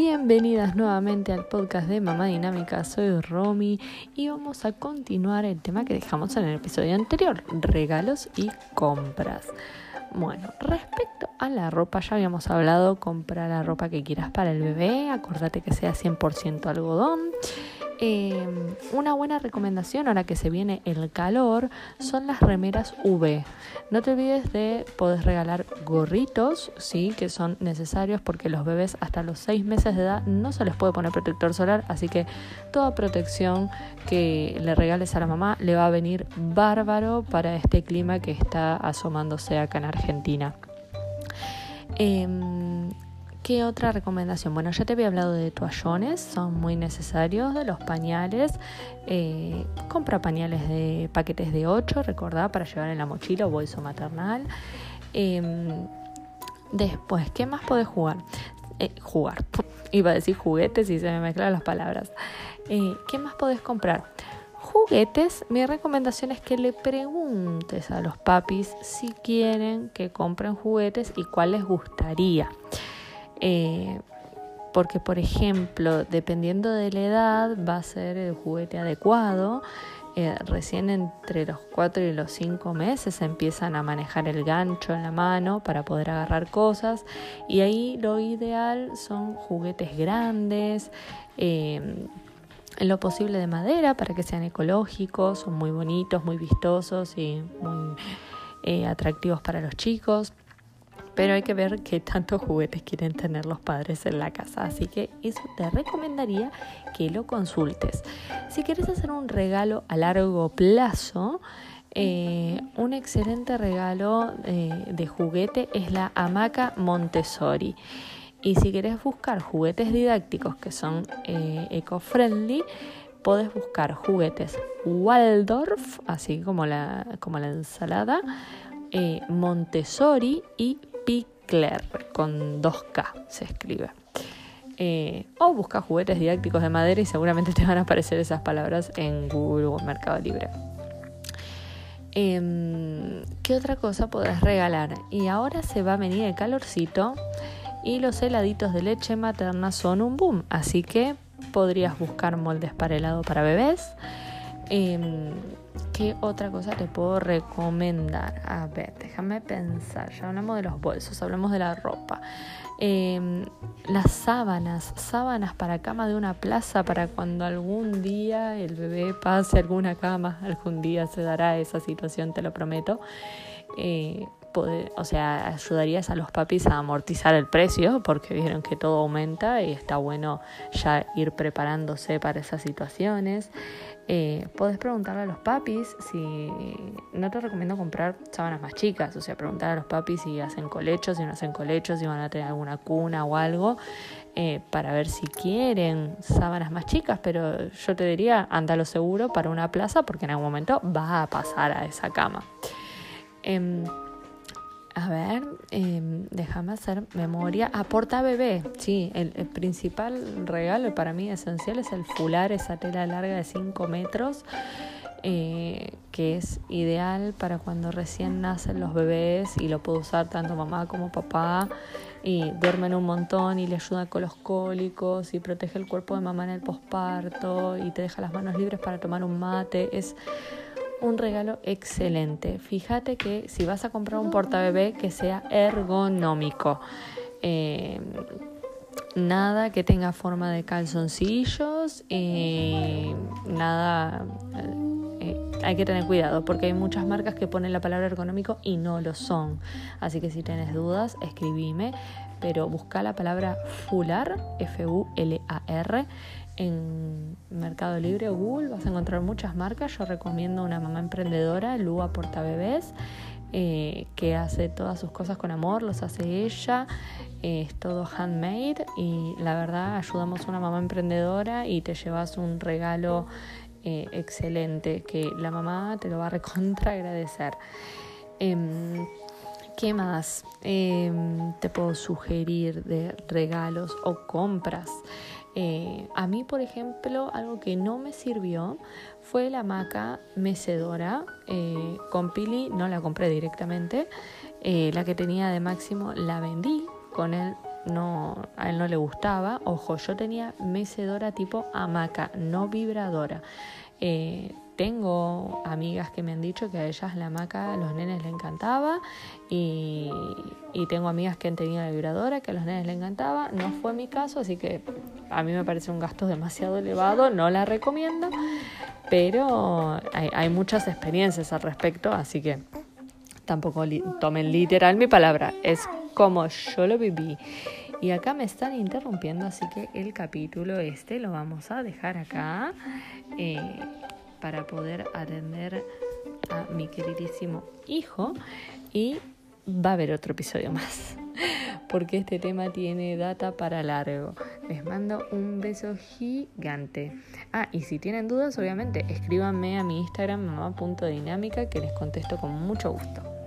bienvenidas nuevamente al podcast de Mamá Dinámica. Soy Romy y vamos a continuar el tema que dejamos en el episodio anterior, regalos y compras. Bueno, respecto a la ropa, ya habíamos hablado, comprar la ropa que quieras para el bebé, acordate que sea 100% algodón. Em, una buena recomendación ahora que se viene el calor son las remeras UV. No te olvides de poder regalar gorritos, sí, que son necesarios porque los bebés hasta los 6 meses de edad no se les puede poner protector solar, así que toda protección que le regales a la mamá le va a venir bárbaro para este clima que está asomándose acá en Argentina. Em, ¿Qué otra recomendación? Bueno, ya te había hablado de toallones, son muy necesarios, de los pañales. Eh, compra pañales de paquetes de 8, recordá, para llevar en la mochila o bolso maternal. Em, después, ¿qué más podés jugar? Eh, jugar, iba a decir juguetes y se me mezclan las palabras. Eh, ¿Qué más podés comprar? Juguetes, mi recomendación es que le preguntes a los papis si quieren que compren juguetes y cuál les gustaría. Eh, porque, por ejemplo, dependiendo de la edad, va a ser el juguete adecuado. Eh, recién entre los 4 y los 5 meses empiezan a manejar el gancho en la mano para poder agarrar cosas y ahí lo ideal son juguetes grandes, eh, lo posible de madera para que sean ecológicos, son muy bonitos, muy vistosos y muy atractivos para los chicos pero hay que ver qué tantos juguetes quieren tener los padres en la casa. Así que eso te recomendaría que lo consultes. Si quieres hacer un regalo a largo plazo, eh, un excelente regalo eh, de juguete es la hamaca Montessori. Y si quieres buscar juguetes didácticos que son eh, eco-friendly, puedes buscar juguetes Waldorf, así como la, como la ensalada, Montessori y Pickler, con 2K se escribe. Eh, o busca juguetes didácticos de madera y seguramente te van a aparecer esas palabras en Google o Mercado Libre. Em, ¿Qué otra cosa podrás regalar? Y ahora se va a venir el calorcito y los heladitos de leche materna son un boom, así que podrías buscar moldes para helado para bebés. Em, ¿Qué otra cosa te puedo recomendar? A ver, déjame pensar. Ya hablamos de los bolsos, hablamos de la ropa. Em, las sábanas, sábanas para cama de una plaza para cuando algún día el bebé pase alguna cama, algún día se dará esa situación, te lo prometo. Eh, o sea, ayudarías a los papis a amortizar el precio porque vieron que todo aumenta y está bueno ya ir preparándose para esas situaciones. Eh, podés preguntarle a los papis si no te recomiendo comprar sábanas más chicas, o sea, preguntar a los papis si hacen colechos, si no hacen colechos, si van a tener alguna cuna o algo, eh, para ver si quieren sábanas más chicas, pero yo te diría, anda lo seguro para una plaza porque en algún momento va a pasar a esa cama. Em, a ver, em, déjame hacer memoria. Aporta bebé, sí, el, principal regalo para mí esencial es el fular, esa tela larga de 5 metros, eh, que es ideal para cuando recién nacen los bebés y lo puede usar tanto mamá como papá y duermen un montón y le ayuda con los cólicos y protege el cuerpo de mamá en el posparto y te deja las manos libres para tomar un mate. Es un regalo excelente. Fíjate que si vas a comprar un portabebé que sea ergonómico. Eh, nada que tenga forma de calzoncillos, y nada... Eh, hay que tener cuidado porque hay muchas marcas que ponen la palabra ergonómico y no lo son. Así que si tienes dudas, escribime, pero busca la palabra fular, F-U-L-A-R, en Mercado Libre o Google vas a encontrar muchas marcas. Yo recomiendo una mamá emprendedora, Lua Portabebés, eh, que hace todas sus cosas con amor, los hace ella, eh, es todo handmade y la verdad ayudamos a una mamá emprendedora y te llevas un regalo eh, excelente que la mamá te lo va a recontra agradecer. Em, ¿Qué más em, te puedo sugerir de regalos o compras? Eh, a mí, por ejemplo, algo que no me sirvió fue la maca mecedora. Eh, con Pili no la compré directamente. Eh, la que tenía de máximo la vendí con el no, a él no le gustaba. Ojo, yo tenía mecedora tipo hamaca, no vibradora. Tengo amigas que me han dicho que a ellas la hamaca a los nenes le encantaba y, y, tengo amigas que han tenido la vibradora que a los nenes le encantaba. No fue mi caso, así que a mí me parece un gasto demasiado elevado, no la recomiendo, pero hay, hay muchas experiencias al respecto, así que tampoco tomen literal mi palabra, es como yo lo viví. Y acá me están interrumpiendo, así que el capítulo este lo vamos a dejar acá. Eh, para poder atender a mi queridísimo hijo y va a haber otro episodio más porque este tema tiene data para largo. Les mando un beso gigante. Ah, y si tienen dudas, obviamente, escríbanme a mi Instagram mamá.dinámica que les contesto con mucho gusto.